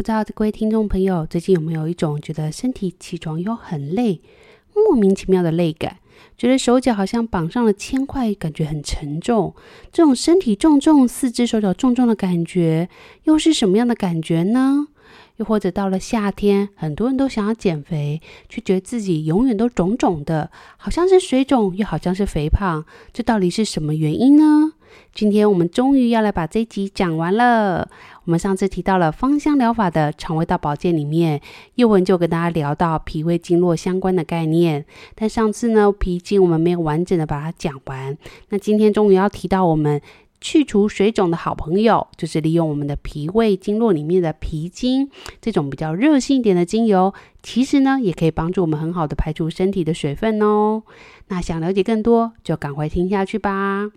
不知道各位听众朋友最近有没有一种觉得身体起床又很累，莫名其妙的累感，觉得手脚好像绑上了铅块，感觉很沉重。这种身体重重、四肢手脚重重的感觉，又是什么样的感觉呢？又或者到了夏天，很多人都想要减肥，却觉得自己永远都肿肿的，好像是水肿，又好像是肥胖，这到底是什么原因呢？今天我们终于要来把这集讲完了。我们上次提到了芳香疗法的肠胃道保健里面，叶文就跟大家聊到脾胃经络相关的概念，但上次呢，脾经我们没有完整的把它讲完。那今天终于要提到我们。去除水肿的好朋友，就是利用我们的脾胃经络里面的脾经这种比较热性一点的精油，其实呢也可以帮助我们很好的排除身体的水分哦。那想了解更多，就赶快听下去吧。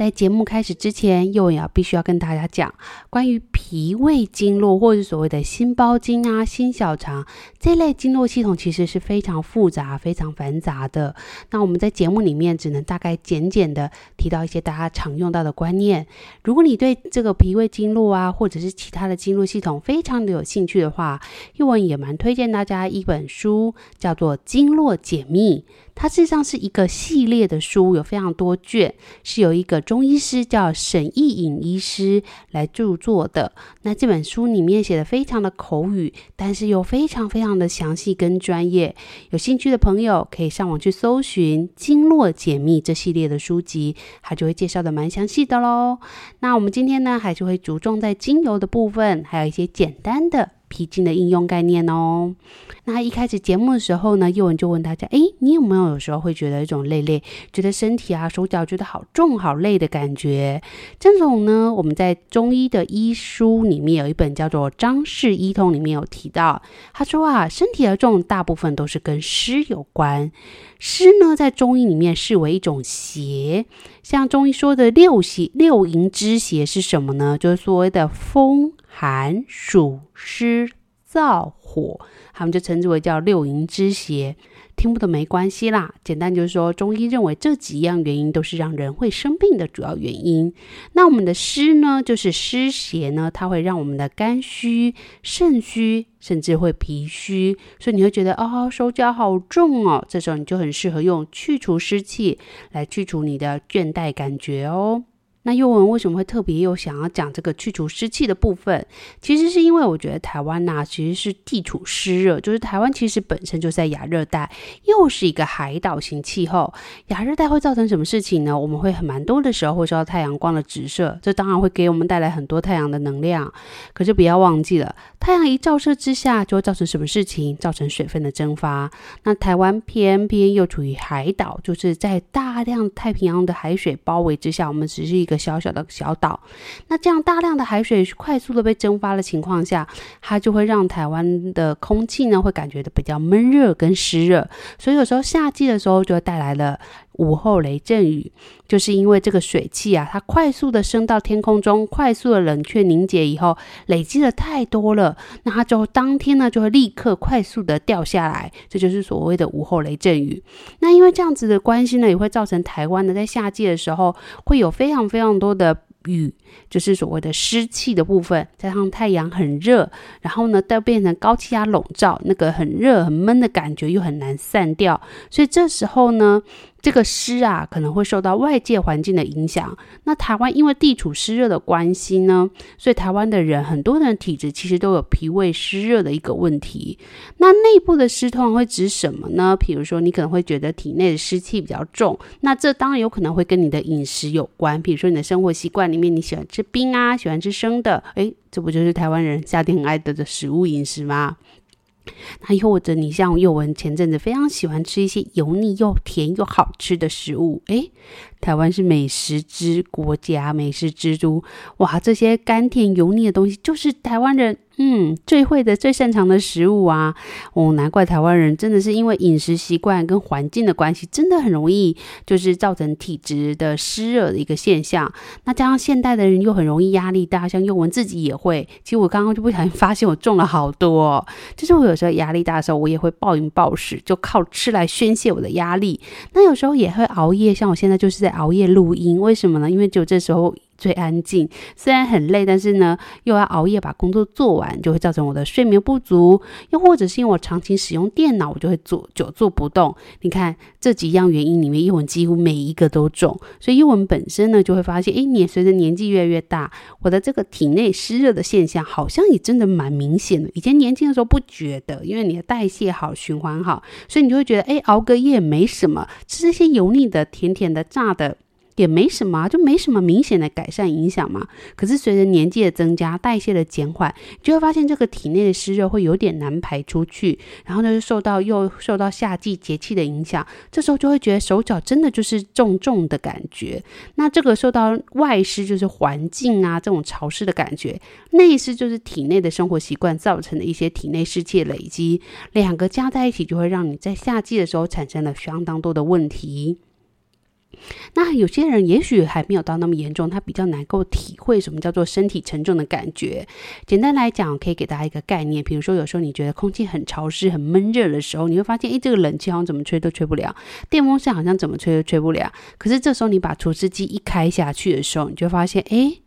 在节目开始之前，宥雯要必须要跟大家讲关于脾胃经络，或是所谓的心包经啊、心小肠这类经络系统，其实是非常复杂、非常繁杂的。那我们在节目里面只能大概简简的提到一些大家常用到的观念。如果你对这个脾胃经络啊，或者是其他的经络系统非常的有兴趣的话，宥雯也蛮推荐大家一本书，叫做《经络解密》。它事实上是一个系列的书，有非常多卷，是由一个中医师叫沈佾颖医师来著作的。那这本书里面写的非常的口语，但是又非常非常的详细跟专业。有兴趣的朋友可以上网去搜寻《经络解密》这系列的书籍，它就会介绍的蛮详细的喽。那我们今天呢，还是会着重在精油的部分，还有一些简单的。脾经的应用概念哦。那一开始节目的时候呢，宥雯就问大家：哎，你有没有有时候会觉得一种累累，觉得身体啊、手脚觉得好重、好累的感觉？这种呢，我们在中医的医书里面有一本叫做《张氏医通》里面有提到，他说啊，身体的重大部分都是跟湿有关。湿呢，在中医里面视为一种邪，像中医说的六邪、六淫之邪是什么呢？就是所谓的风。寒暑湿燥火，他们就称之为叫六淫之邪。听不懂没关系啦，简单就是说，中医认为这几样原因都是让人会生病的主要原因。那我们的湿呢，就是湿邪呢，它会让我们的肝虚、肾虚，甚至会脾虚，所以你会觉得哦，手脚好重哦。这时候你就很适合用去除湿气来去除你的倦怠感觉哦。那宥雯为什么会特别又想要讲这个去除湿气的部分？其实是因为我觉得台湾呐、其实是地处湿热，就是台湾其实本身就在亚热带，又是一个海岛型气候。亚热带会造成什么事情呢？我们会很蛮多的时候会受到太阳光的直射，这当然会给我们带来很多太阳的能量。可是不要忘记了，太阳一照射之下，就会造成什么事情？造成水分的蒸发。那台湾偏偏又处于海岛，就是在大量太平洋的海水包围之下，我们只是一。一个小小的小岛，那这样大量的海水快速的被蒸发的情况下，它就会让台湾的空气呢会感觉的比较闷热跟湿热，所以有时候夏季的时候就会带来了午后雷阵雨，就是因为这个水汽啊，它快速的升到天空中，快速的冷却凝结以后，累积的太多了，那它就当天呢就会立刻快速的掉下来，这就是所谓的午后雷阵雨。那因为这样子的关系呢，也会造成台湾呢在夏季的时候会有非常非常多的。雨就是所谓的湿气的部分，加上太阳很热，然后呢，都变成高气压笼罩，那个很热很闷的感觉又很难散掉，所以这时候呢。这个湿啊，可能会受到外界环境的影响。那台湾因为地处湿热的关系呢，所以台湾的人很多人体质其实都有脾胃湿热的一个问题。那内部的湿通常会指什么呢？比如说你可能会觉得体内的湿气比较重，那这当然有可能会跟你的饮食有关。比如说你的生活习惯里面，你喜欢吃冰啊，喜欢吃生的，诶，这不就是台湾人夏天很爱得的食物饮食吗？那又或者你像幼文前阵子非常喜欢吃一些油腻又甜又好吃的食物，诶，台湾是美食之国家，美食之都，哇，这些甘甜油腻的东西就是台湾人。嗯，最会的、最擅长的食物啊，哦，难怪台湾人真的是因为饮食习惯跟环境的关系，真的很容易就是造成体质的湿热的一个现象。那加上现代的人又很容易压力大，像用文自己也会。其实我刚刚就不小心发现我重了好多，就是我有时候压力大的时候，我也会暴饮暴食，就靠吃来宣泄我的压力。那有时候也会熬夜，像我现在就是在熬夜录音，为什么呢？因为只有这时候。最安静，虽然很累，但是呢，又要熬夜把工作做完，就会造成我的睡眠不足。又或者是因为我长期使用电脑，我就会坐久坐不动。你看这几样原因里面，英文几乎每一个都中。所以英文本身呢，就会发现，诶，你随着年纪越来越大，我的这个体内湿热的现象好像也真的蛮明显的。以前年轻的时候不觉得，因为你的代谢好，循环好，所以你就会觉得，诶，熬个夜没什么，吃这些油腻的、甜甜的、炸的。也没什么，就没什么明显的改善影响嘛。可是随着年纪的增加，代谢的减缓，就会发现这个体内的湿热会有点难排出去，然后呢，就受到又受到夏季节气的影响，这时候就会觉得手脚真的就是重重的感觉。那这个受到外湿就是环境啊这种潮湿的感觉，内湿就是体内的生活习惯造成的一些体内湿气累积，两个加在一起就会让你在夏季的时候产生了相当多的问题。那有些人也许还没有到那么严重，他比较难够体会什么叫做身体沉重的感觉。简单来讲，可以给大家一个概念，比如说有时候你觉得空气很潮湿、很闷热的时候，你会发现，诶，这个冷气好像怎么吹都吹不了，电风扇好像怎么吹都吹不了。可是这时候你把除湿机一开下去的时候，你就发现，诶。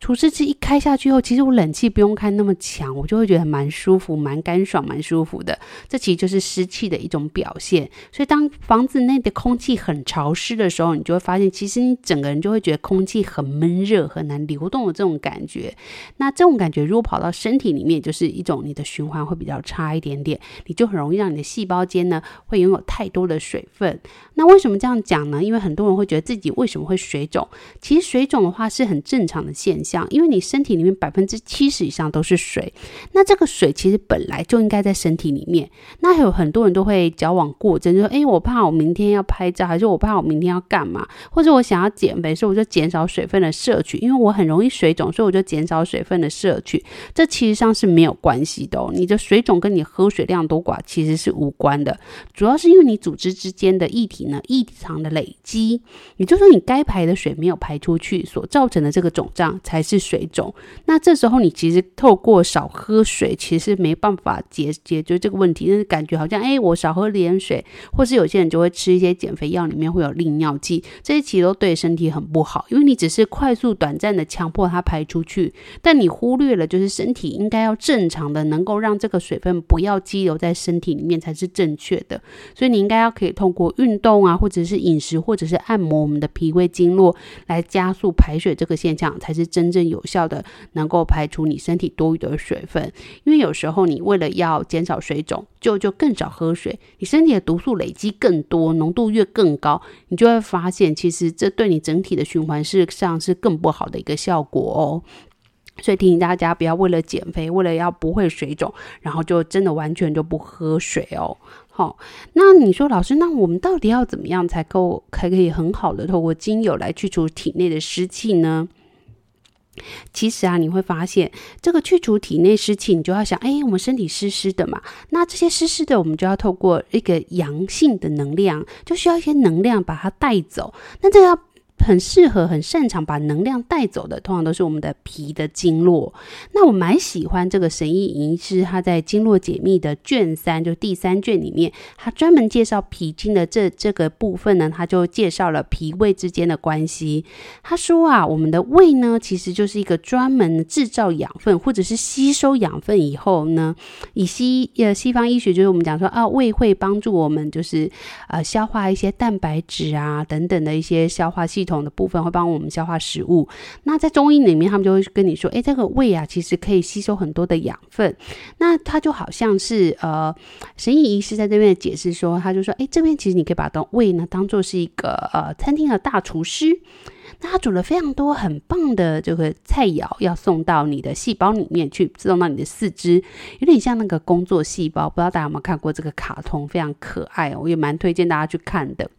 除湿机一开下去后，其实我冷气不用开那么强，我就会觉得蛮舒服、蛮干爽、蛮舒服的。这其实就是湿气的一种表现。所以当房子内的空气很潮湿的时候，你就会发现，其实你整个人就会觉得空气很闷热、很难流动的这种感觉。那这种感觉如果跑到身体里面，就是一种你的循环会比较差一点点，你就很容易让你的细胞间呢会拥有太多的水分。那为什么这样讲呢？因为很多人会觉得自己为什么会水肿？其实水肿的话是很正常的现象。因为你身体里面百分之七十以上都是水，那这个水其实本来就应该在身体里面。那有很多人都会矫枉过正，就说：“哎，我怕我明天要拍照，还是我怕我明天要干嘛？或者我想要减肥，所以我就减少水分的摄取。因为我很容易水肿，所以我就减少水分的摄取。这其实上是没有关系的哦。你的水肿跟你喝水量多寡其实是无关的，主要是因为你组织之间的液体呢异常的累积，也就是说你该排的水没有排出去所造成的这个肿胀才。还是水肿，那这时候你其实透过少喝水，其实没办法解解决这个问题。但是感觉好像，哎，我少喝点水，或是有些人就会吃一些减肥药，里面会有利尿剂，这些其实都对身体很不好，因为你只是快速短暂的强迫它排出去，但你忽略了就是身体应该要正常的能够让这个水分不要积留在身体里面才是正确的。所以你应该要可以通过运动啊，或者是饮食，或者是按摩我们的脾胃经络来加速排水这个现象，才是正。真正有效的能够排除你身体多余的水分，因为有时候你为了要减少水肿，就就更少喝水，你身体的毒素累积更多，浓度越更高，你就会发现其实这对你整体的循环事实上是更不好的一个效果哦。所以提醒大家不要为了减肥，为了要不会水肿，然后就真的完全就不喝水哦。好，那你说老师，那我们到底要怎么样才够才可以很好的透过精油来去除体内的湿气呢？其实啊，你会发现这个去除体内湿气，你就要想，哎，我们身体湿湿的嘛，那这些湿湿的，我们就要透过一个阳性的能量，就需要一些能量把它带走。那这个要。很适合、很擅长把能量带走的，通常都是我们的脾的经络。那我蛮喜欢这个神医尹医师，他在《经络解密》的卷三，就第三卷里面，他专门介绍脾经的这这个部分呢，他就介绍了脾胃之间的关系。他说啊，我们的胃呢，其实就是一个专门制造养分或者是吸收养分以后呢，以西呃西方医学就是我们讲说啊，胃会帮助我们就是呃消化一些蛋白质啊等等的一些消化系统。统的部分会帮我们消化食物。那在中医里面，他们就会跟你说，诶，这个胃啊，其实可以吸收很多的养分。那它就好像是呃，神医医师在这边解释说，他就说，诶，这边其实你可以把当胃呢当做是一个呃餐厅的大厨师。那他煮了非常多很棒的这个菜肴，要送到你的细胞里面去，送到你的四肢，有点像那个工作细胞。不知道大家有没有看过这个卡通，非常可爱哦，我也蛮推荐大家去看的。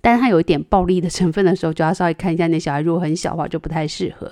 但是它有一点暴力的成分的时候，就要稍微看一下。那小孩如果很小的话，就不太适合。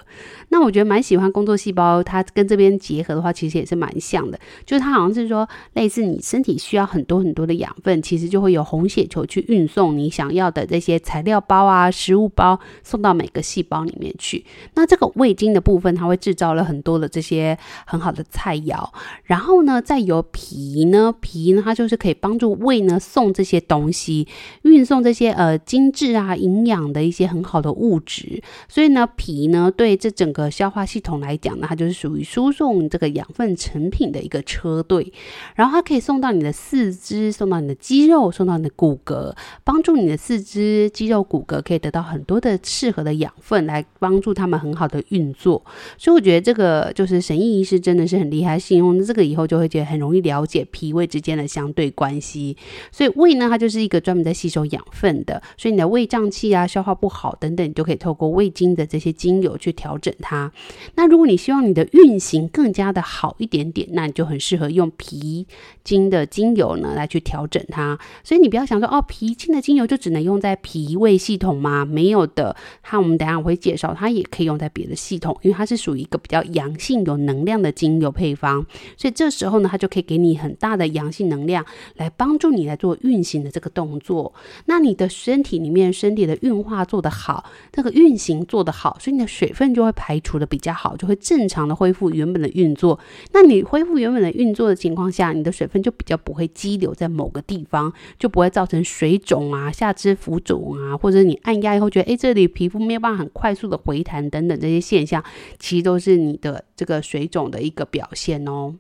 那我觉得蛮喜欢工作细胞，它跟这边结合的话，其实也是蛮像的。就是它好像是说，类似你身体需要很多很多的养分，其实就会有红血球去运送你想要的这些材料包啊、食物包，送到每个细胞里面去。那这个胃经的部分，它会制造了很多的这些很好的菜肴。然后呢，再由脾呢，脾呢，它就是可以帮助胃呢送这些东西，运送这些呃。精致啊，营养的一些很好的物质，所以呢，脾呢对这整个消化系统来讲呢，它就是属于输送这个养分成品的一个车队，然后它可以送到你的四肢，送到你的肌肉，送到你的骨骼，帮助你的四肢、肌肉、骨骼可以得到很多的适合的养分，来帮助他们很好的运作。所以我觉得这个就是神医医师真的是很厉害，信用这个以后就会觉得很容易了解脾胃之间的相对关系。所以胃呢，它就是一个专门在吸收养分的。所以你的胃胀气啊、消化不好等等，你就可以透过胃经的这些精油去调整它。那如果你希望你的运行更加的好一点点，那你就很适合用脾经的精油呢来去调整它。所以你不要想说哦，脾经的精油就只能用在脾胃系统吗？没有的，它我们等下我会介绍，它也可以用在别的系统，因为它是属于一个比较阳性、有能量的精油配方。所以这时候呢，它就可以给你很大的阳性能量，来帮助你来做运行的这个动作。那你的身身体里面身体的运化做得好，那个运行做得好，所以你的水分就会排除的比较好，就会正常的恢复原本的运作。那你恢复原本的运作的情况下，你的水分就比较不会积留在某个地方，就不会造成水肿啊、下肢浮肿啊，或者你按压以后觉得哎这里皮肤没有办法很快速的回弹等等这些现象，其实都是你的这个水肿的一个表现哦。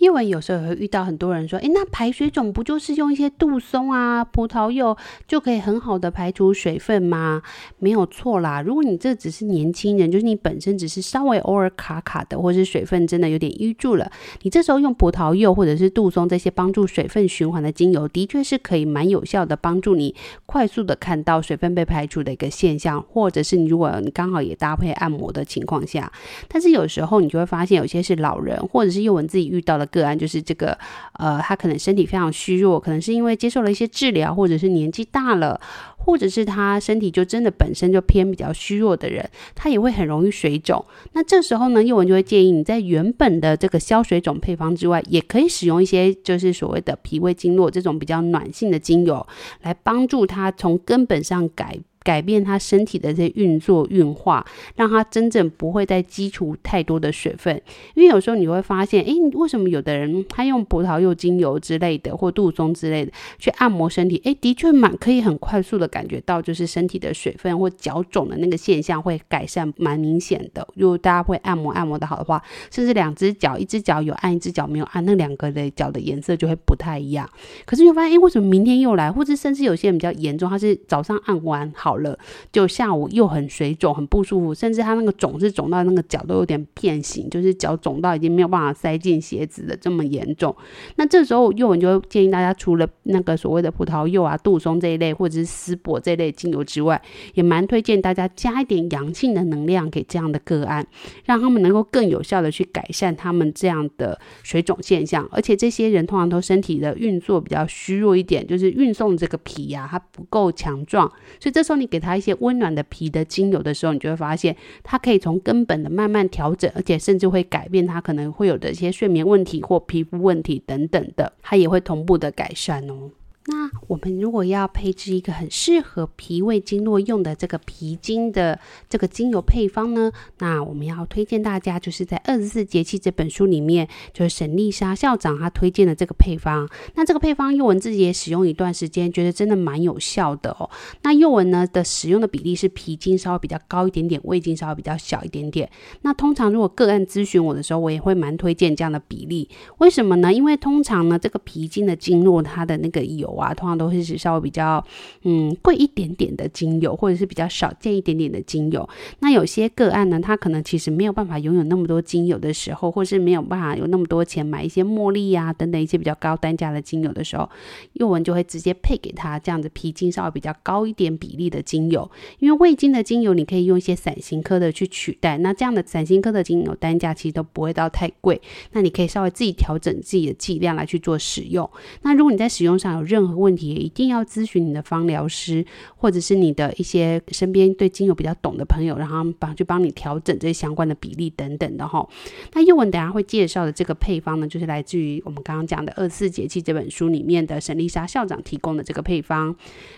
叶文有时候也会遇到很多人说，诶，那排水肿不就是用一些杜松啊、葡萄柚就可以很好的排除水分吗？没有错啦。如果你这只是年轻人，就是你本身只是稍微偶尔卡卡的，或是水分真的有点淤住了，你这时候用葡萄柚或者是杜松这些帮助水分循环的精油，的确是可以蛮有效的帮助你快速的看到水分被排除的一个现象，或者是你如果你刚好也搭配按摩的情况下，但是有时候你就会发现有些是老人或者是叶文自己遇到的。个案就是这个，呃，他可能身体非常虚弱，可能是因为接受了一些治疗，或者是年纪大了，或者是他身体就真的本身就偏比较虚弱的人，他也会很容易水肿。那这时候呢，叶文就会建议你在原本的这个消水肿配方之外，也可以使用一些就是所谓的脾胃经络这种比较暖性的精油，来帮助他从根本上改。改变他身体的这些运作运化，让他真正不会再积储太多的水分。因为有时候你会发现，诶，为什么有的人他用葡萄柚精油之类的，或杜松之类的去按摩身体，诶，的确蛮可以很快速的感觉到，就是身体的水分或脚肿的那个现象会改善蛮明显的。如果大家会按摩按摩的好的话，甚至两只脚，一只脚有按，一只脚没有按，那两个的脚的颜色就会不太一样。可是你会发现，诶，为什么明天又来？或者甚至有些人比较严重，他是早上按完好。好了，就下午又很水肿，很不舒服，甚至他那个肿是肿到那个脚都有点变形，就是脚肿到已经没有办法塞进鞋子的这么严重。那这时候宥雯就建议大家，除了那个所谓的葡萄柚啊、杜松这一类，或者是丝柏这类精油之外，也蛮推荐大家加一点阳性的能量给这样的个案，让他们能够更有效的去改善他们这样的水肿现象。而且这些人通常都身体的运作比较虚弱一点，就是运送这个脾呀、它不够强壮，所以这时候。你给他一些温暖的皮的精油的时候，你就会发现，他可以从根本的慢慢调整，而且甚至会改变他可能会有的一些睡眠问题或皮肤问题等等的，它也会同步的改善哦。那我们如果要配置一个很适合脾胃经络用的这个脾经的这个精油配方呢，那我们要推荐大家就是在《二十四节气》这本书里面，就是沈丽莎校长她推荐的这个配方。那这个配方佑文自己也使用一段时间，觉得真的蛮有效的哦。那佑文呢的使用的比例是脾经稍微比较高一点点，胃经稍微比较小一点点。那通常如果个案咨询我的时候，我也会蛮推荐这样的比例。为什么呢？因为通常呢这个脾经的经络它的那个油啊，通常都会是稍微比较嗯贵一点点的精油，或者是比较少见一点点的精油。那有些个案呢，他可能其实没有办法拥有那么多精油的时候，或是没有办法有那么多钱买一些茉莉啊等等一些比较高单价的精油的时候，宥雯就会直接配给他这样子皮筋稍微比较高一点比例的精油，因为味精的精油你可以用一些伞形科的去取代，那这样的伞形科的精油单价其实都不会到太贵，那你可以稍微自己调整自己的剂量来去做使用。那如果你在使用上有任何问题，也一定要咨询你的芳疗师，或者是你的一些身边对精油比较懂的朋友，然后帮去帮你调整这些相关的比例等等的哈。那宥雯等下会介绍的这个配方呢，就是来自于我们刚刚讲的《二十四节气》这本书里面的沈丽莎校长提供的这个配方。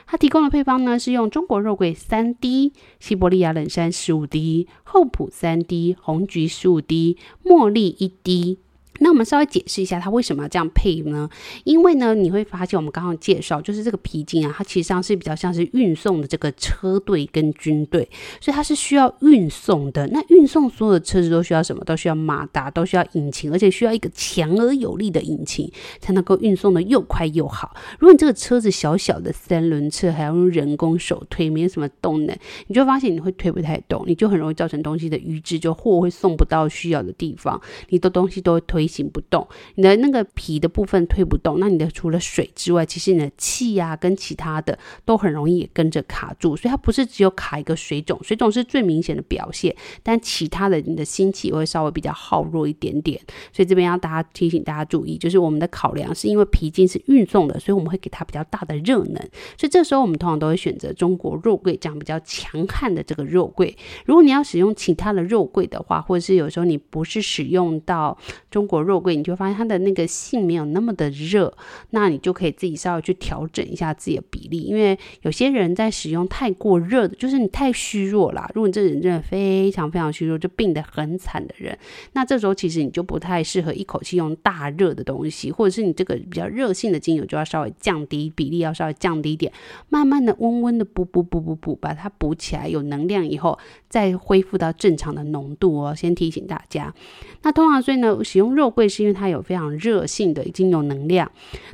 他提供的配方呢，是用中国肉桂三滴、西伯利亚冷杉十五滴、厚朴三滴、红橘十五滴、茉莉一滴。那我们稍微解释一下，它为什么要这样配呢？因为呢，你会发现我们刚刚介绍，就是这个皮筋啊，它其实上是比较像是运送的这个车队跟军队，所以它是需要运送的。那运送所有的车子都需要什么？都需要马达，都需要引擎，而且需要一个强而有力的引擎，才能够运送的又快又好。如果你这个车子小小的三轮车，还要用人工手推，没有什么动能，你就发现你会推不太动，你就很容易造成东西的淤滞，就货会送不到需要的地方，你的东西都会推。行不动，你的那个皮的部分推不动，那你的除了水之外，其实你的气呀、跟其他的都很容易也跟着卡住，所以它不是只有卡一个水肿，水肿是最明显的表现，但其他的你的心气会稍微比较耗弱一点点，所以这边要大家提醒大家注意，就是我们的考量是因为皮筋是运送的，所以我们会给它比较大的热能，所以这时候我们通常都会选择中国肉桂这样比较强悍的这个肉桂。如果你要使用其他的肉桂的话，或者是有时候你不是使用到中国肉桂，你就发现它的那个性没有那么的热，那你就可以自己稍微去调整一下自己的比例，因为有些人在使用太过热的，就是你太虚弱啦。如果你这人真的非常非常虚弱，就病得很惨的人，那这时候其实你就不太适合一口气用大热的东西，或者是你这个比较热性的精油就要稍微降低比例，要稍微降低一点，慢慢的温温的补补补补补，把它补起来，有能量以后再恢复到正常的浓度哦。先提醒大家，那通常所以呢，使用肉桂是因为它有非常热性的精油能量。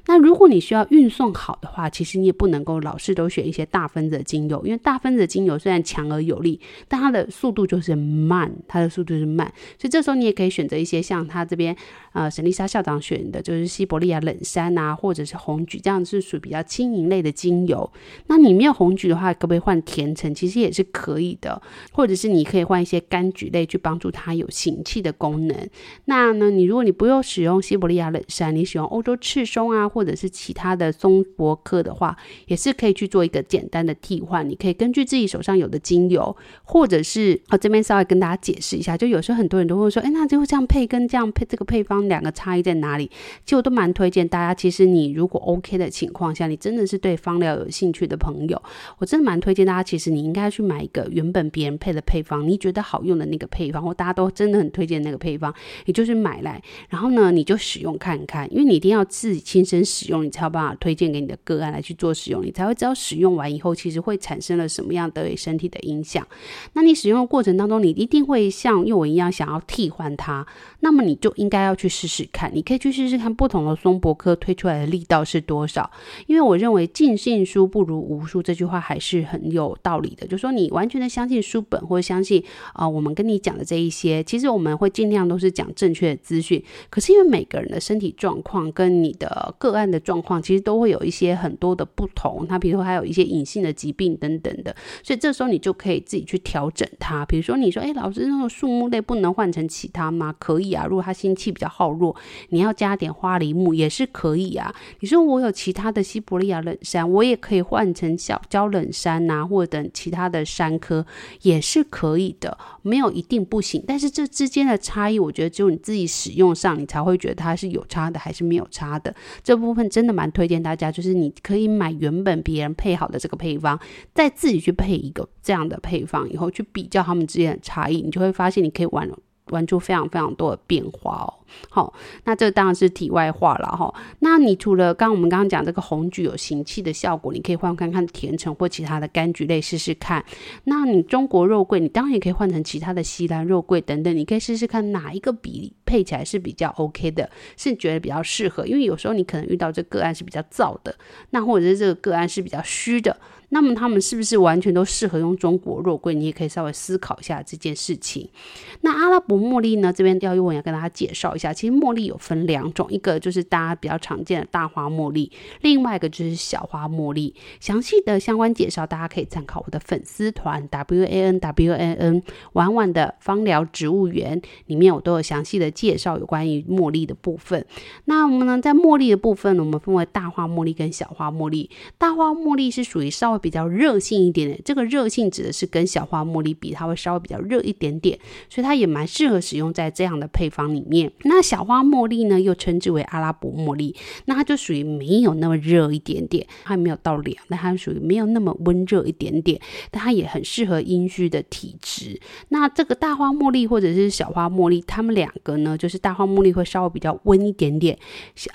那如果你需要运送好的话，其实你也不能够老是都选一些大分子的精油，因为大分子的精油虽然强而有力，但它的速度就是慢，它的速度是慢。所以这时候你也可以选择一些像它这边呃沈丽莎校长选的，就是西伯利亚冷杉啊，或者是红菊，这样是属于比较轻盈类的精油。那你没有红菊的话，可不可以换甜橙？其实也是可以的，或者是你可以换一些柑橘类去帮助它有行气的功能。那呢，你如果你不用使用西伯利亚冷杉，你使用欧洲赤松啊，或者是其他的松柏科的话，也是可以去做一个简单的替换。你可以根据自己手上有的精油，或者是我这边稍微跟大家解释一下，就有时候很多人都会说，哎，那就这样配跟这样配这个配方两个差异在哪里？其实我都蛮推荐大家，其实你如果 OK 的情况下，你真的是对芳疗有兴趣的朋友，我真的蛮推荐大家，其实你应该去买一个原本别人配的配方，你觉得好用的那个配方，或大家都真的很推荐那个配方，你就是买来，然后呢，你就使用看看，因为你一定要自己亲身使用，你才有办法推荐给你的个案来去做使用，你才会知道使用完以后其实会产生了什么样对身体的影响。那你使用的过程当中，你一定会像幼文一样想要替换它，那么你就应该要去试试看，你可以去试试看不同的松柏科推出来的力道是多少。因为我认为尽信书不如无书这句话还是很有道理的，就说你完全的相信书本或者相信啊、我们跟你讲的这一些，其实我们会尽量都是讲正确的资讯。可是因为每个人的身体状况跟你的个案的状况，其实都会有一些很多的不同。他比如说还有一些隐性的疾病等等的，所以这时候你就可以自己去调整它。比如说你说，哎，老师，那个树木类不能换成其他吗？可以啊。如果他心气比较耗弱，你要加点花梨木也是可以啊。你说我有其他的西伯利亚冷杉，我也可以换成小焦冷杉呐、或者等其他的杉科也是是可以的，没有一定不行。但是这之间的差异，我觉得只有你自己使用上，你才会觉得它是有差的还是没有差的。这部分真的蛮推荐大家，就是你可以买原本别人配好的这个配方，再自己去配一个这样的配方，以后去比较他们之间的差异，你就会发现你可以玩玩出非常非常多的变化哦。好，那这当然是题外话了哈。那你除了刚我们刚刚讲这个红橘有行气的效果，你可以换看看甜橙或其他的柑橘类试试看。那你中国肉桂，你当然也可以换成其他的西兰肉桂等等，你可以试试看哪一个比例配起来是比较 OK 的，是觉得比较适合。因为有时候你可能遇到这个案是比较燥的，那或者是这个个案是比较虚的。那么他们是不是完全都适合用中国肉桂？你也可以稍微思考一下这件事情。那阿拉伯茉莉呢？这边要用我要跟大家介绍一下，其实茉莉有分两种，一个就是大家比较常见的大花茉莉，另外一个就是小花茉莉。详细的相关介绍，大家可以参考我的粉丝团 W A N W A N 婉婉的芳疗植物园里面，我都有详细的介绍有关于茉莉的部分。那我们呢，在茉莉的部分，我们分为大花茉莉跟小花茉莉。大花茉莉是属于稍比较热性一点点，这个热性指的是跟小花茉莉比，它会稍微比较热一点点，所以它也蛮适合使用在这样的配方里面。那小花茉莉呢，又称之为阿拉伯茉莉，那它就属于没有那么热一点点，它没有到凉，但它属于没有那么温热一点点，但它也很适合阴虚的体质。那这个大花茉莉或者是小花茉莉，它们两个呢，就是大花茉莉会稍微比较温一点点，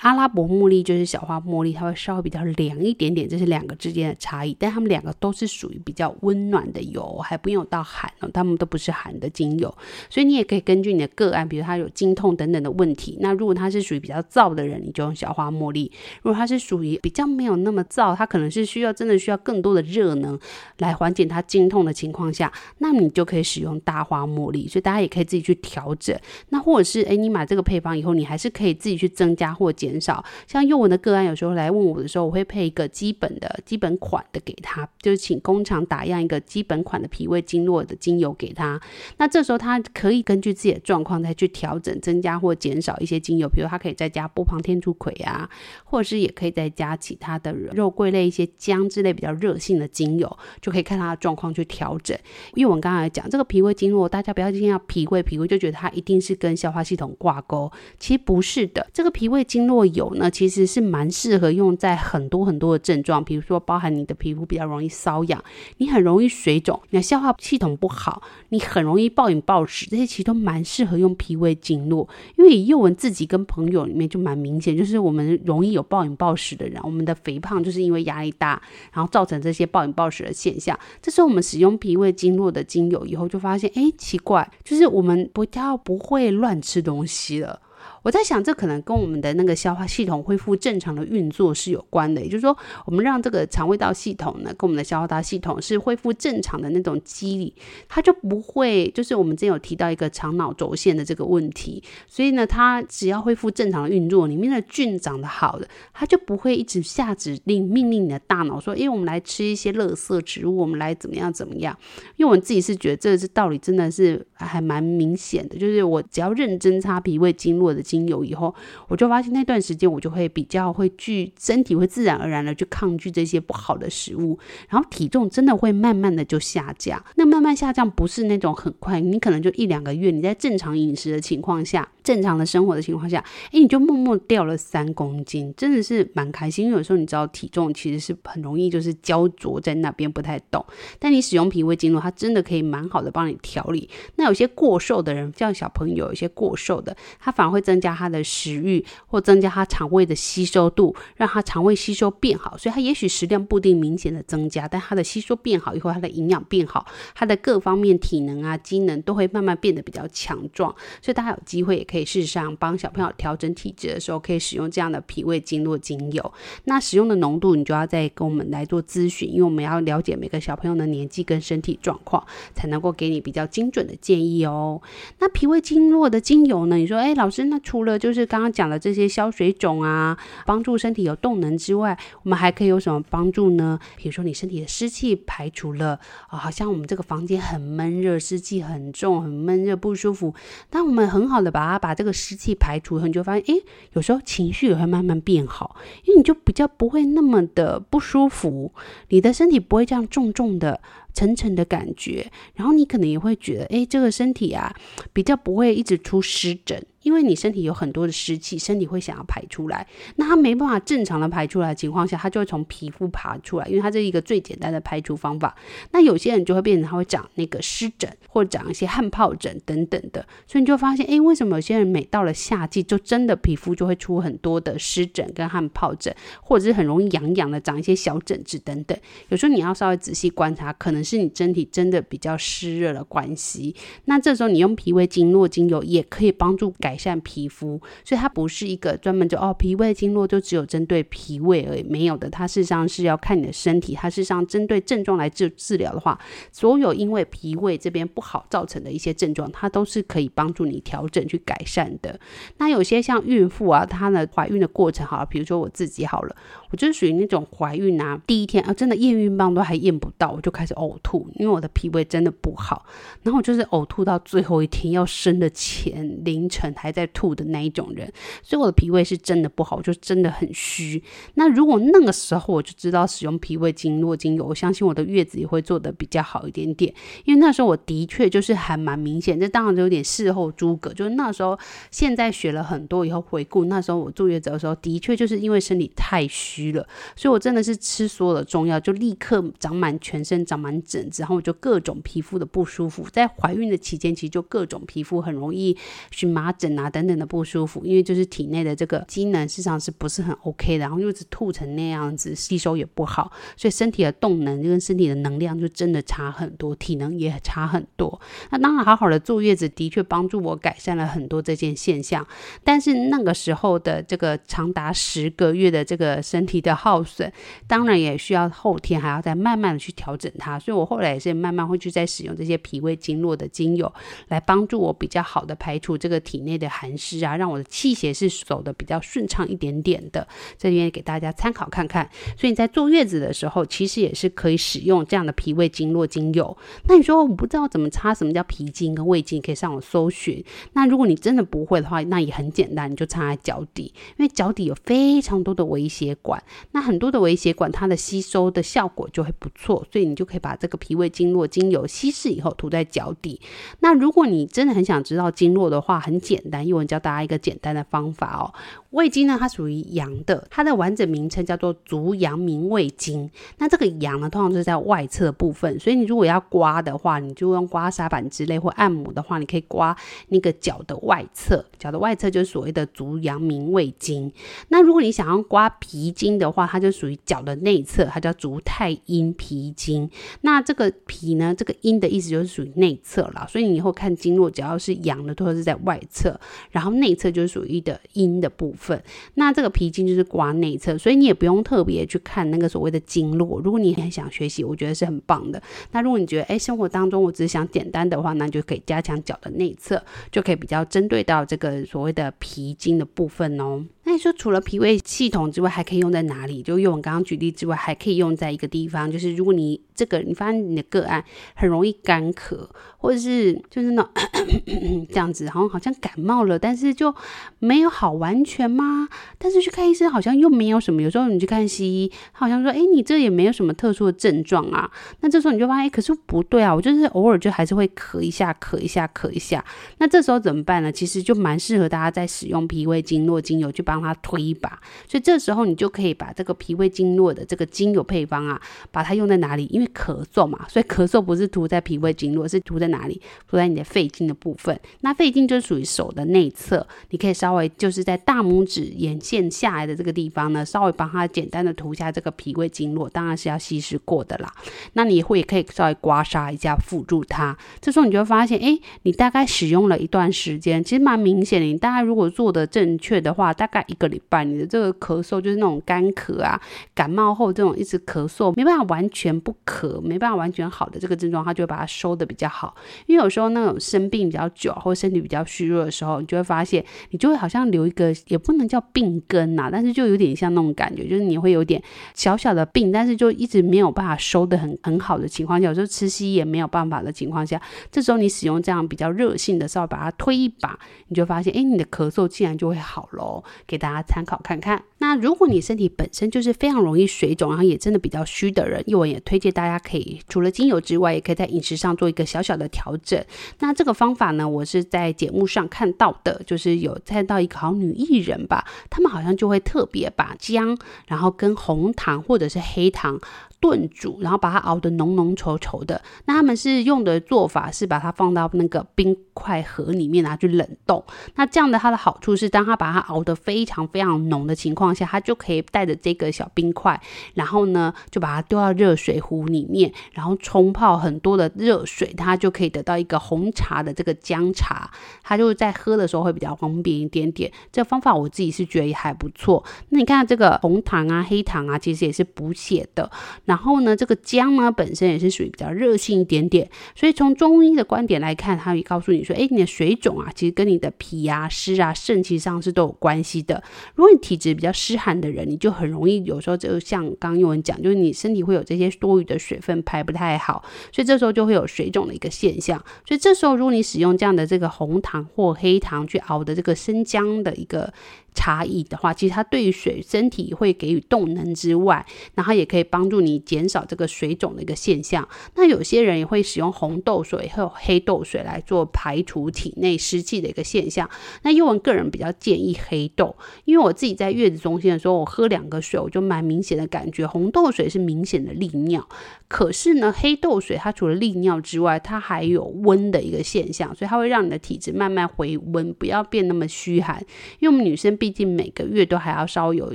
阿拉伯茉莉就是小花茉莉，它会稍微比较凉一点点，这是两个之间的差异，但它们两个。都是属于比较温暖的油，还不用到寒哦，它们都不是寒的精油，所以你也可以根据你的个案，比如他有经痛等等的问题，那如果他是属于比较燥的人，你就用小花茉莉；如果他是属于比较没有那么燥，他可能是需要真的需要更多的热能来缓解他经痛的情况下，那你就可以使用大花茉莉。所以大家也可以自己去调整，那或者是诶，你买这个配方以后，你还是可以自己去增加或减少。像宥雯的个案有时候来问我的时候，我会配一个基本的基本款的给他。就是请工厂打样一个基本款的脾胃经络的精油给他，那这时候他可以根据自己的状况再去调整、增加或减少一些精油，比如他可以再加波旁天竺葵啊，或者是也可以再加其他的肉桂类、一些姜之类比较热性的精油，就可以看他的状况去调整。因为我们刚才讲这个脾胃经络，大家不要听到脾胃脾胃就觉得它一定是跟消化系统挂钩，其实不是的。这个脾胃经络油呢，其实是蛮适合用在很多很多的症状，比如说包含你的皮肤比较容易。瘙痒，你很容易水肿，你的消化系统不好，你很容易暴饮暴食，这些其实都蛮适合用脾胃经络。因为幼文自己跟朋友里面就蛮明显，就是我们容易有暴饮暴食的人，我们的肥胖就是因为压力大，然后造成这些暴饮暴食的现象。这时候我们使用脾胃经络的精油以后，就发现，哎，奇怪，就是我们不叫不会乱吃东西了。我在想，这可能跟我们的那个消化系统恢复正常的运作是有关的。也就是说，我们让这个肠胃道系统呢，跟我们的消化道系统是恢复正常的那种机理，它就不会就是我们之前有提到一个肠脑轴线的这个问题。所以呢，它只要恢复正常的运作，里面的菌长得好的，它就不会一直下指令命令你的大脑说，哎，我们来吃一些垃圾植物，我们来怎么样怎么样。因为我自己是觉得这是道理，真的是还蛮明显的。就是我只要认真擦脾胃经络的。精油以后，我就发现那段时间我就会比较会拒身体会自然而然的去抗拒这些不好的食物，然后体重真的会慢慢的就下降。那慢慢下降不是那种很快，你可能就一两个月，你在正常饮食的情况下，正常的生活的情况下，哎，你就默默掉了三公斤，真的是蛮开心。因为有时候你知道体重其实是很容易就是焦灼在那边不太动，但你使用脾胃经络，它真的可以蛮好的帮你调理。那有些过瘦的人，像小朋友，有些过瘦的，他反而会增加。他的食欲，或增加他肠胃的吸收度，让他肠胃吸收变好，所以他也许食量不定明显的增加，但他的吸收变好以后，他的营养变好，他的各方面体能啊、机能都会慢慢变得比较强壮。所以大家有机会也可以试试上帮小朋友调整体质的时候，可以使用这样的脾胃经络精油。那使用的浓度，你就要再跟我们来做咨询，因为我们要了解每个小朋友的年纪跟身体状况，才能够给你比较精准的建议哦。那脾胃经络的精油呢？你说，哎，老师，那除了就是刚刚讲的这些消水肿啊，帮助身体有动能之外，我们还可以有什么帮助呢？比如说你身体的湿气排除了啊，好像我们这个房间很闷热，湿气很重，很闷热不舒服。那我们很好的把它把这个湿气排除后，你就发现，哎，有时候情绪也会慢慢变好，因为你就比较不会那么的不舒服，你的身体不会这样重重的。沉沉的感觉，然后你可能也会觉得，哎，这个身体啊，比较不会一直出湿疹，因为你身体有很多的湿气，身体会想要排出来，那它没办法正常的排出来的情况下，它就会从皮肤爬出来，因为它这一个最简单的排除方法。那有些人就会变成他会长那个湿疹，或者长一些汗疱疹等等的，所以你就发现，哎，为什么有些人每到了夏季，就真的皮肤就会出很多的湿疹跟汗疱疹，或者是很容易痒痒的长一些小疹子等等。有时候你要稍微仔细观察，可能。是你身体真的比较湿热的关系，那这时候你用脾胃经络精油也可以帮助改善皮肤，所以它不是一个专门就哦脾胃经络就只有针对脾胃而已，没有的，它事实上是要看你的身体，它事实上针对症状来治治疗的话，所有因为脾胃这边不好造成的一些症状，它都是可以帮助你调整去改善的。那有些像孕妇啊，她的怀孕的过程好，比如说我自己好了，我就是属于那种怀孕啊，第一天啊，真的验孕棒都还验不到，我就开始呕吐，因为我的脾胃真的不好，然后我就是呕吐到最后一天要生的前凌晨还在吐的那一种人，所以我的脾胃是真的不好，就真的很虚。那如果那个时候我就知道使用脾胃经络精油，我相信我的月子也会做得比较好一点点，因为那时候我的确就是还蛮明显，这当然就有点事后诸葛，就是那时候现在学了很多以后回顾，那时候我坐月子的时候，的确就是因为身体太虚了，所以我真的是吃所有的中药，就立刻长满全身长满疹子，然后我就各种皮肤的不舒服。在怀孕的期间，其实就各种皮肤很容易荨麻疹啊等等的不舒服，因为就是体内的这个机能事实上是不是很 OK 的，然后又是吐成那样子，吸收也不好，所以身体的动能跟身体的能量就真的差很多，体能也差很多。那当然，好好的坐月子的确帮助我改善了很多这件现象，但是那个时候的这个长达十个月的这个身体的耗损，当然也需要后天还要再慢慢的去调整它。所以我后来也是慢慢会去再使用这些脾胃经络的精油，来帮助我比较好的排除这个体内的寒湿啊，让我的气血是走的比较顺畅一点点的。这边给大家参考看看。所以你在坐月子的时候，其实也是可以使用这样的脾胃经络精油。那你说我不知道怎么擦，什么叫脾经跟胃经？可以上网搜寻。那如果你真的不会的话，那也很简单，你就擦在脚底，因为脚底有非常多的微血管，那很多的微血管它的吸收的效果就会不错，所以你就可以把这个脾胃经络精油稀释以后涂在脚底。那如果你真的很想知道经络的话，很简单，因为我教大家一个简单的方法哦。胃经呢，它属于阳的，它的完整名称叫做足阳明胃经。那这个阳呢，通常就是在外侧部分，所以你如果要刮的话，你就用刮痧板之类或按摩的话，你可以刮那个脚的外侧，脚的外侧就是所谓的足阳明胃经。那如果你想要刮脾经阴的话，它就属于脚的内侧，它叫足太阴脾经。那这个脾呢，这个阴的意思就是属于内侧啦，所以你以后看经络，只要是阳的，都是在外侧，然后内侧就是属于的阴的部分。那这个脾经就是刮内侧，所以你也不用特别去看那个所谓的经络。如果你很想学习，我觉得是很棒的。那如果你觉得哎，生活当中我只是想简单的话，那就可以加强脚的内侧，就可以比较针对到这个所谓的脾经的部分哦。那你说除了脾胃系统之外，还可以用在哪里？就用我刚刚举例之外，还可以用在一个地方，就是如果你这个你发现你的个案很容易干咳，或者是就是那种咳 咳这样子，好像好像感冒了，但是就没有好完全吗？但是去看医生好像又没有什么。有时候你去看西医，他好像说，哎，你这也没有什么特殊的症状啊。那这时候你就发现，可是不对啊，我就是偶尔就还是会咳一下，咳一下，咳一下。那这时候怎么办呢？其实就蛮适合大家在使用脾胃经络精油去。帮他推一把，所以这时候你就可以把这个脾胃经络的这个精油配方啊，把它用在哪里？因为咳嗽嘛，所以咳嗽不是涂在脾胃经络，是涂在哪里？涂在你的肺经的部分。那肺经就属于手的内侧，你可以稍微就是在大拇指眼线下来的这个地方呢，稍微帮它简单的涂下这个脾胃经络，当然是要稀释过的啦。那你会也可以稍微刮痧一下辅助它。这时候你就会发现，哎，你大概使用了一段时间，其实蛮明显的。你大概如果做的正确的话，大概。一个礼拜，你的这个咳嗽就是那种干咳啊，感冒后这种一直咳嗽，没办法完全不咳，咳没办法完全好的这个症状，它就会把它收的比较好。因为有时候那种生病比较久或身体比较虚弱的时候，你就会发现，你就会好像留一个，也不能叫病根呐、但是就有点像那种感觉，就是你会有点小小的病，但是就一直没有办法收的很很好的情况下，有时候吃西也没有办法的情况下，这时候你使用这样比较热性的，稍微把它推一把，你就发现，哎，你的咳嗽竟然就会好喽。给大家参考看看。那如果你身体本身就是非常容易水肿，然后也真的比较虚的人，一文也推荐大大家可以除了精油之外，也可以在饮食上做一个小小的调整。那这个方法呢，我是在节目上看到的，就是有看到一个好女艺人吧，她们好像就会特别把姜，然后跟红糖或者是黑糖炖煮，然后把它熬得浓浓稠稠的。那他们是用的做法是把它放到那个冰块盒里面拿去冷冻。那这样的它的好处是，当它把它熬得非常非常浓的情况下，它就可以带着这个小冰块，然后呢就把它丢到热水壶里面，然后冲泡很多的热水，它就可以得到一个红茶的这个姜茶。它就在喝的时候会比较方便一点点。这方法我自己是觉得也还不错。那你看这个红糖啊、黑糖啊，其实也是补血的。然后呢，这个姜呢本身也是属于比较热性一点点。所以从中医的观点来看，它会告诉你说，哎，你的水肿啊，其实跟你的脾啊、湿啊、肾其实上是都有关系的。如果你体质比较湿寒的人，你就很容易有时候就像刚刚宥雯讲，就是你身体会有这些多余的水分排不太好，所以这时候就会有水肿的一个现象。所以这时候如果你使用这样的这个红糖或黑糖去熬的这个生姜的一个。差异的话，其实它对于水身体会给予动能之外，然后也可以帮助你减少这个水肿的一个现象。那有些人也会使用红豆水和黑豆水来做排除体内湿气的一个现象。那宥雯个人比较建议黑豆，因为我自己在月子中心的时候，我喝两个水，我就蛮明显的感觉红豆水是明显的利尿，可是呢，黑豆水它除了利尿之外，它还有温的一个现象，所以它会让你的体质慢慢回温，不要变那么虚寒。因为我们女生。毕竟每个月都还要稍微有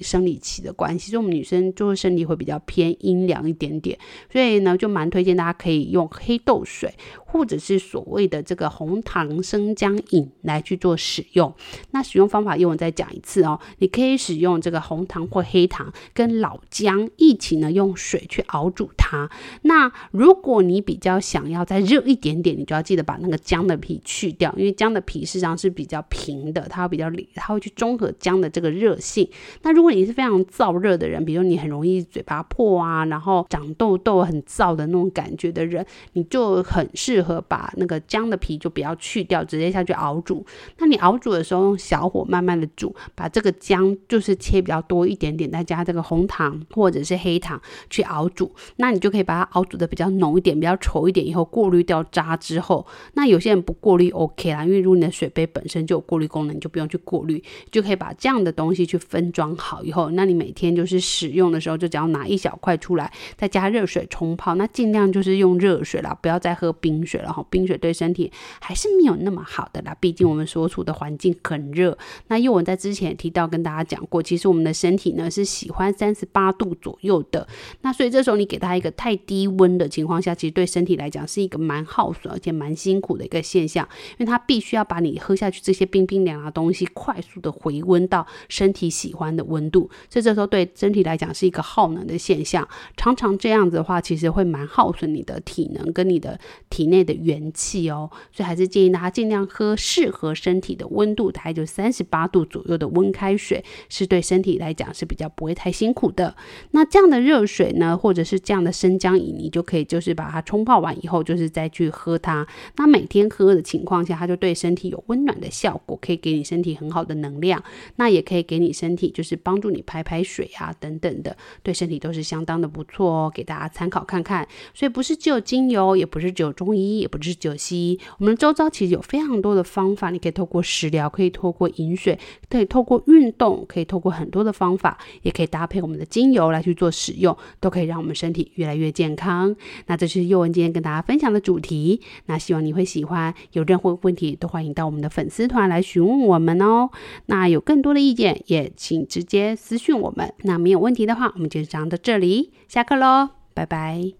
生理期的关系，所以我们女生就是身体会比较偏阴凉一点点，所以呢就蛮推荐大家可以用黑豆水。或者是所谓的这个红糖生姜饮来去做使用，那使用方法，宥雯再讲一次哦。你可以使用这个红糖或黑糖跟老姜一起呢，用水去熬煮它。那如果你比较想要再热一点点，你就要记得把那个姜的皮去掉，因为姜的皮实际上是比较平的，它会比较它会去中和姜的这个热性。那如果你是非常燥热的人，比如你很容易嘴巴破啊，然后长痘痘很燥的那种感觉的人，你就很适合。把那个姜的皮就不要去掉，直接下去熬煮。那你熬煮的时候，用小火慢慢的煮，把这个姜就是切比较多一点点，再加这个红糖或者是黑糖去熬煮。那你就可以把它熬煮的比较浓一点，比较稠一点。以后过滤掉渣之后，那有些人不过滤 OK 啦，因为如果你的水杯本身就有过滤功能，你就不用去过滤，就可以把这样的东西去分装好以后，那你每天就是使用的时候，就只要拿一小块出来，再加热水冲泡。那尽量就是用热水啦，不要再喝冰水。了哈冰水对身体还是没有那么好的啦，毕竟我们所处的环境很热。那因为我在之前也提到跟大家讲过，其实我们的身体呢是喜欢三十八度左右的。那所以这时候你给它一个太低温的情况下，其实对身体来讲是一个蛮耗损而且蛮辛苦的一个现象，因为它必须要把你喝下去这些冰冰凉凉的东西快速的回温到身体喜欢的温度。所以这时候对身体来讲是一个耗能的现象。常常这样子的话，其实会蛮耗损你的体能跟你的体内的元气哦，所以还是建议大家尽量喝适合身体的温度，大概就三十八度左右的温开水，是对身体来讲是比较不会太辛苦的。那这样的热水呢，或者是这样的生姜饮，你就可以就是把它冲泡完以后，就是再去喝它。那每天喝的情况下，它就对身体有温暖的效果，可以给你身体很好的能量。那也可以给你身体就是帮助你排排水啊等等的，对身体都是相当的不错哦，给大家参考看看。所以不是只有精油，也不是只有中医。也不是只有西医，我们周遭其实有非常多的方法，你可以透过食疗，可以透过饮水，可以透过运动，可以透过很多的方法，也可以搭配我们的精油来去做使用，都可以让我们身体越来越健康。那这是佑文今天跟大家分享的主题，那希望你会喜欢。有任何问题都欢迎到我们的粉丝团来询问我们哦。那有更多的意见也请直接私讯我们。那没有问题的话，我们就讲到这里，下课喽，拜拜。